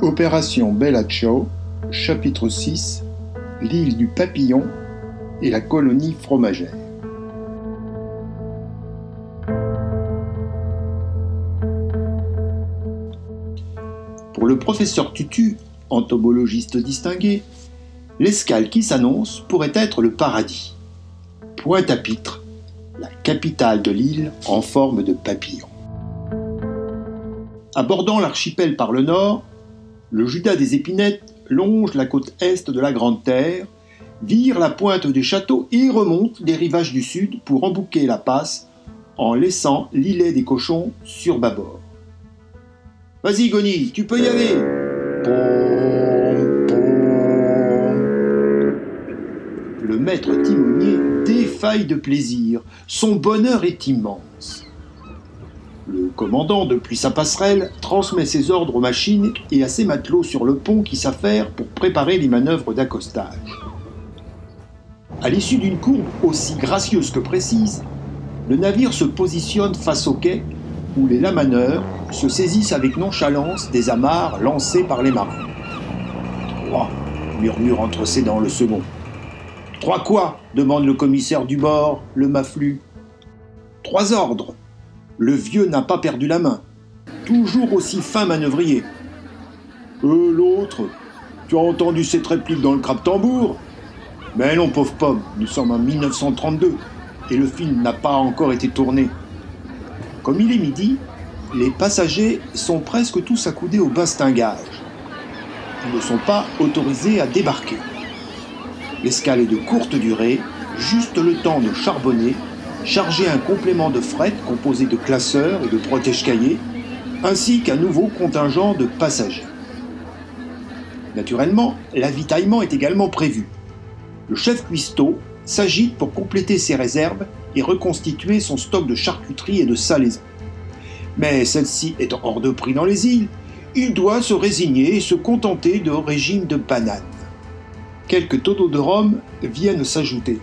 Opération Bella chapitre 6 L'île du papillon et la colonie fromagère. Pour le professeur Tutu, entomologiste distingué, l'escale qui s'annonce pourrait être le paradis. Pointe-à-Pitre, la capitale de l'île en forme de papillon. Abordant l'archipel par le nord, le Judas des Épinettes longe la côte est de la Grande Terre, vire la pointe des châteaux et remonte les rivages du sud pour embouquer la passe en laissant l'îlet des cochons sur bâbord. Vas-y, Goni, tu peux y aller. Le maître timonier défaille de plaisir. Son bonheur est immense. Commandant, depuis sa passerelle, transmet ses ordres aux machines et à ses matelots sur le pont qui s'affairent pour préparer les manœuvres d'accostage. À l'issue d'une courbe aussi gracieuse que précise, le navire se positionne face au quai où les lamaneurs se saisissent avec nonchalance des amarres lancées par les marins. Trois, murmure entre ses dents le second. Trois quoi? demande le commissaire du bord, le maflu. Trois ordres, le vieux n'a pas perdu la main. Toujours aussi fin manœuvrier. Euh, l'autre Tu as entendu cette réplique dans le crabe-tambour Mais non, pauvre pomme, nous sommes en 1932 et le film n'a pas encore été tourné. Comme il est midi, les passagers sont presque tous accoudés au bastingage. Ils ne sont pas autorisés à débarquer. L'escale est de courte durée, juste le temps de charbonner charger un complément de fret composé de classeurs et de protège-cahiers, ainsi qu'un nouveau contingent de passagers. Naturellement, l'avitaillement est également prévu. Le chef cuistot s'agite pour compléter ses réserves et reconstituer son stock de charcuterie et de salaisons. Mais celle-ci étant hors de prix dans les îles, il doit se résigner et se contenter de régime de bananes. Quelques tonneaux de rhum viennent s'ajouter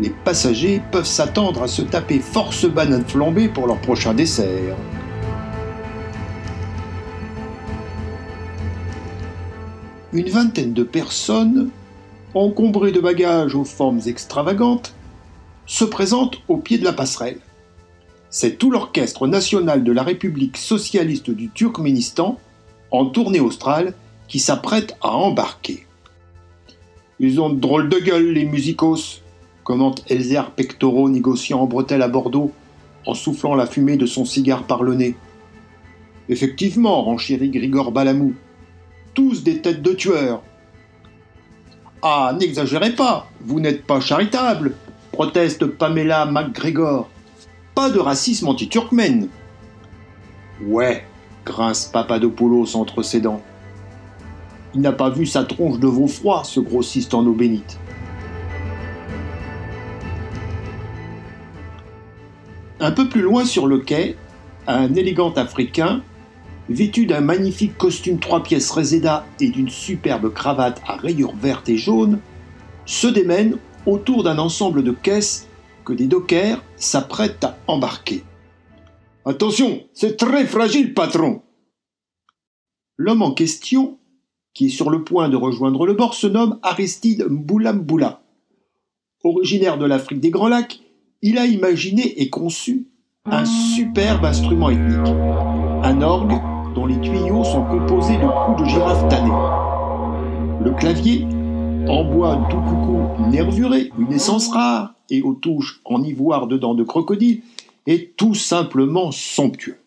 les passagers peuvent s'attendre à se taper force banane flambée pour leur prochain dessert. Une vingtaine de personnes, encombrées de bagages aux formes extravagantes, se présentent au pied de la passerelle. C'est tout l'orchestre national de la République socialiste du Turkménistan, en tournée australe, qui s'apprête à embarquer. Ils ont de drôles de gueule, les musicos, commente Elzer Pectoro, négociant en bretelle à Bordeaux, en soufflant la fumée de son cigare par le nez. Effectivement, renchérit Grigor Balamou, tous des têtes de tueurs. Ah, n'exagérez pas, vous n'êtes pas charitable, proteste Pamela MacGregor. Pas de racisme anti-turkmène. Ouais, grince Papadopoulos entre ses dents. Il n'a pas vu sa tronche de veau froid, ce grossiste en eau bénite. Un peu plus loin sur le quai, un élégant Africain, vêtu d'un magnifique costume trois pièces Reseda et d'une superbe cravate à rayures vertes et jaunes, se démène autour d'un ensemble de caisses que des dockers s'apprêtent à embarquer. Attention, c'est très fragile, patron L'homme en question, qui est sur le point de rejoindre le bord, se nomme Aristide Mboula Originaire de l'Afrique des Grands Lacs, il a imaginé et conçu un superbe instrument ethnique, un orgue dont les tuyaux sont composés de coups de girafe tannée. Le clavier, en bois tout coucou nervuré, une essence rare, et aux touches en ivoire de dents de crocodile, est tout simplement somptueux.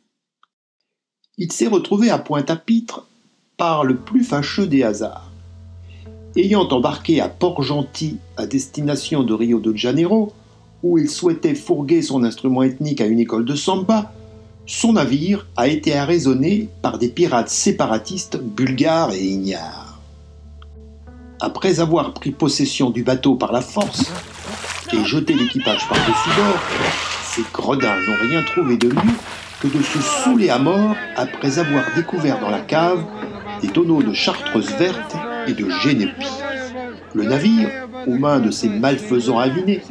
Il s'est retrouvé à Pointe-à-Pitre par le plus fâcheux des hasards. Ayant embarqué à Port-Gentil à destination de Rio de Janeiro, où il souhaitait fourguer son instrument ethnique à une école de samba, son navire a été arraisonné par des pirates séparatistes bulgares et ignares. Après avoir pris possession du bateau par la force et jeté l'équipage par-dessus bord, ces gredins n'ont rien trouvé de mieux que de se saouler à mort après avoir découvert dans la cave des tonneaux de chartreuse verte et de génépie. Le navire, aux mains de ces malfaisants avinés,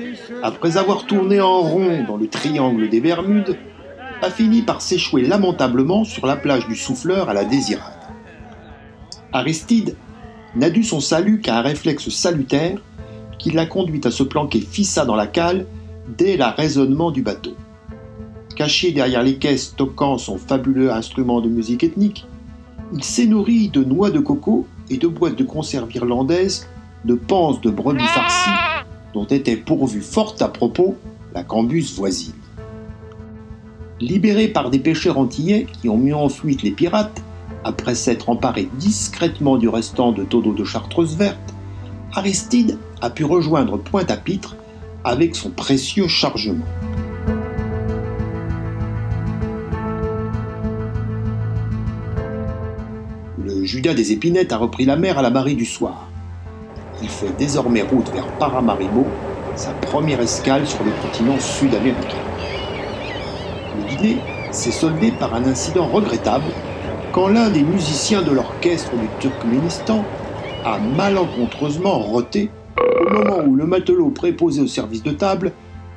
après avoir tourné en rond dans le triangle des Bermudes, a fini par s'échouer lamentablement sur la plage du Souffleur à la Désirade. Aristide n'a dû son salut qu'à un réflexe salutaire qui l'a conduit à se planquer fissa dans la cale dès l'arraisonnement du bateau. Caché derrière les caisses stockant son fabuleux instrument de musique ethnique, il s'est nourri de noix de coco et de boîtes de conserve irlandaises, de panses de brebis farcies, dont était pourvue fort à propos la cambuse voisine. Libéré par des pêcheurs antillais qui ont mis en fuite les pirates, après s'être emparé discrètement du restant de tonneaux de chartreuse verte, Aristide a pu rejoindre Pointe-à-Pitre avec son précieux chargement. Le Judas des Épinettes a repris la mer à la marée du soir. Il fait désormais route vers Paramaribo, sa première escale sur le continent sud-américain. Le dîner s'est soldé par un incident regrettable quand l'un des musiciens de l'orchestre du Turkménistan a malencontreusement roté au moment où le matelot préposé au service de table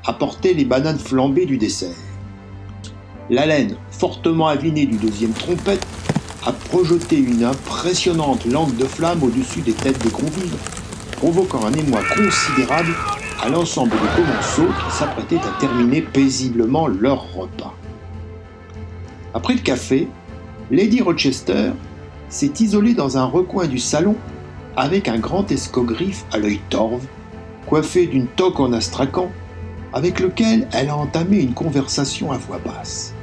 apportait les bananes flambées du dessert. La laine fortement avinée du deuxième trompette a projeté une impressionnante langue de flamme au-dessus des têtes des convives, provoquant un émoi considérable à l'ensemble des commensaux qui s'apprêtaient à terminer paisiblement leur repas. Après le café, Lady Rochester s'est isolée dans un recoin du salon avec un grand escogriffe à l'œil torve, coiffé d'une toque en astrakhan, avec lequel elle a entamé une conversation à voix basse.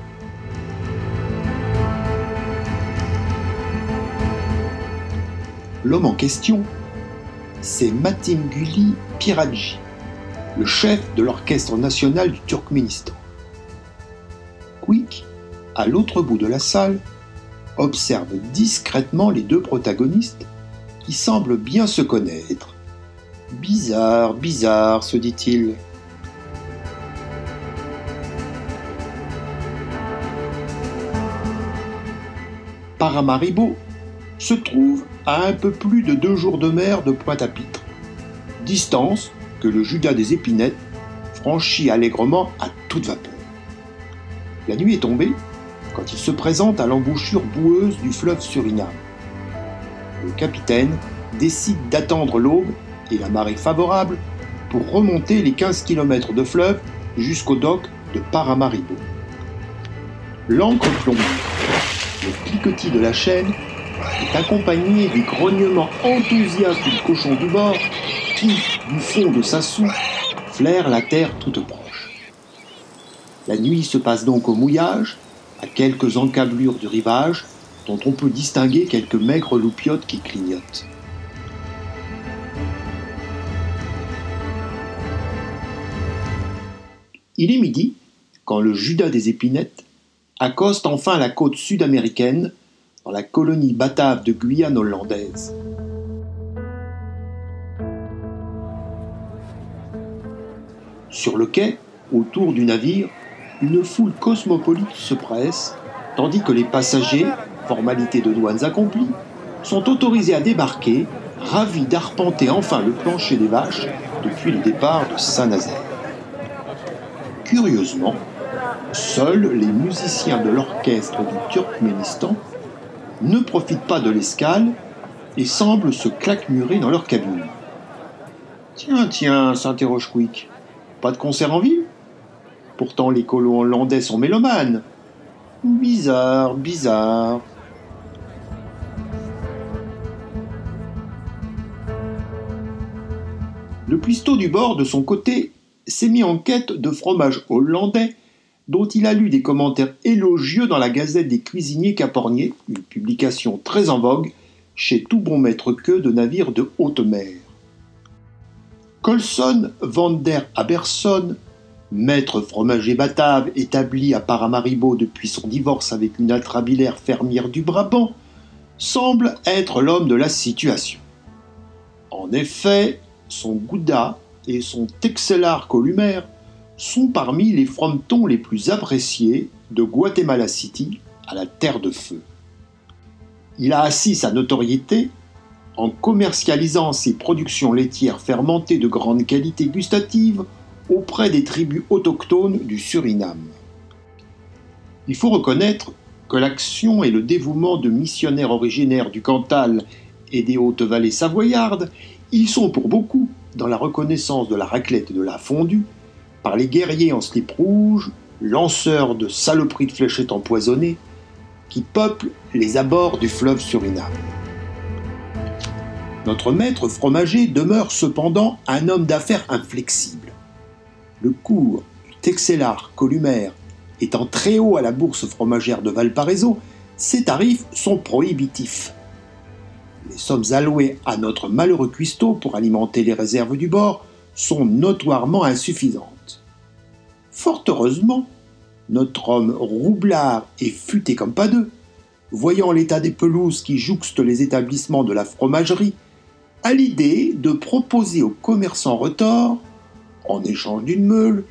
L'homme en question, c'est Matimguli Piradji, le chef de l'orchestre national du Turkménistan. Quick, à l'autre bout de la salle, observe discrètement les deux protagonistes qui semblent bien se connaître. Bizarre, bizarre, se dit-il. Paramaribo se trouve à un peu plus de deux jours de mer de Pointe-à-Pitre, distance que le Judas des Épinettes franchit allègrement à toute vapeur. La nuit est tombée quand il se présente à l'embouchure boueuse du fleuve Suriname. Le capitaine décide d'attendre l'aube et la marée favorable pour remonter les 15 km de fleuve jusqu'au dock de Paramaribo. L'ancre plombée, le cliquetis de la chaîne est accompagné des grognements enthousiastes du cochon du bord qui, du fond de sa soupe, flaire la terre toute proche. La nuit se passe donc au mouillage à quelques encablures du rivage dont on peut distinguer quelques maigres loupiotes qui clignotent. Il est midi quand le Judas des épinettes accoste enfin la côte sud-américaine dans la colonie batave de Guyane hollandaise. Sur le quai, autour du navire, une foule cosmopolite se presse, tandis que les passagers, formalités de douanes accomplies, sont autorisés à débarquer, ravis d'arpenter enfin le plancher des vaches depuis le départ de Saint-Nazaire. Curieusement, seuls les musiciens de l'orchestre du Turkménistan ne profitent pas de l'escale et semblent se claquemurer dans leur cabine. Tiens, tiens, s'interroge Quick. Pas de concert en ville? Pourtant, les colons hollandais sont mélomanes. Bizarre, bizarre. Le puisto du bord, de son côté, s'est mis en quête de fromage hollandais dont il a lu des commentaires élogieux dans la Gazette des cuisiniers caporniers, une publication très en vogue chez tout bon maître queue de navires de haute mer. Colson van der Aberson maître fromager batave établi à Paramaribo depuis son divorce avec une atrabilaire fermière du Brabant, semble être l'homme de la situation. En effet, son gouda et son texelar columer sont parmi les frontons les plus appréciés de Guatemala City à la Terre de Feu. Il a assis sa notoriété en commercialisant ses productions laitières fermentées de grande qualité gustative auprès des tribus autochtones du Suriname. Il faut reconnaître que l'action et le dévouement de missionnaires originaires du Cantal et des hautes vallées savoyardes, ils sont pour beaucoup dans la reconnaissance de la raclette et de la fondue par les guerriers en slip rouge, lanceurs de saloperies de fléchettes empoisonnées, qui peuplent les abords du fleuve Suriname. Notre maître fromager demeure cependant un homme d'affaires inflexible. Le cours du Texellar Columer étant très haut à la bourse fromagère de Valparaiso, ses tarifs sont prohibitifs. Les sommes allouées à notre malheureux cuistot pour alimenter les réserves du bord sont notoirement insuffisantes. Fort heureusement, notre homme roublard et futé comme pas deux, voyant l'état des pelouses qui jouxtent les établissements de la fromagerie, a l'idée de proposer aux commerçants retors, en échange d'une meule,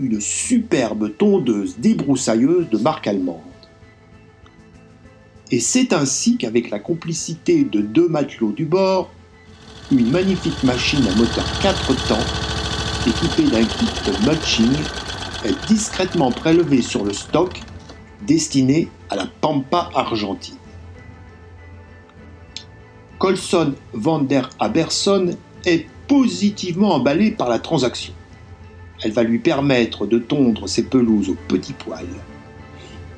une superbe tondeuse débroussailleuse de marque allemande. Et c'est ainsi qu'avec la complicité de deux matelots du bord, une magnifique machine à moteur 4 temps, équipée d'un kit mulching, discrètement prélevée sur le stock destiné à la Pampa argentine. Colson van der Aberson est positivement emballé par la transaction. Elle va lui permettre de tondre ses pelouses au petit poil.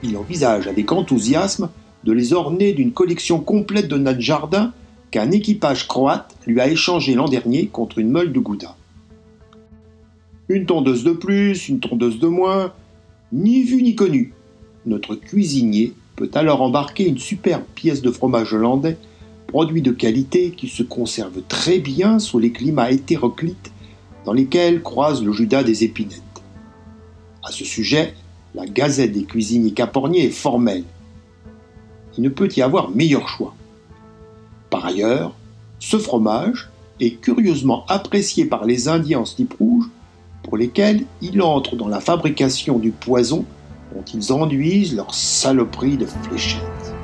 Il envisage avec enthousiasme de les orner d'une collection complète de nattes jardin qu'un équipage croate lui a échangé l'an dernier contre une meule de gouda. Une tondeuse de plus, une tondeuse de moins, ni vu ni connu. Notre cuisinier peut alors embarquer une superbe pièce de fromage hollandais, produit de qualité qui se conserve très bien sous les climats hétéroclites dans lesquels croise le Judas des épinettes. À ce sujet, la Gazette des cuisiniers caporniers est formelle. Il ne peut y avoir meilleur choix. Par ailleurs, ce fromage est curieusement apprécié par les Indiens en slip rouge pour lesquels il entre dans la fabrication du poison dont ils enduisent leur saloperie de fléchettes.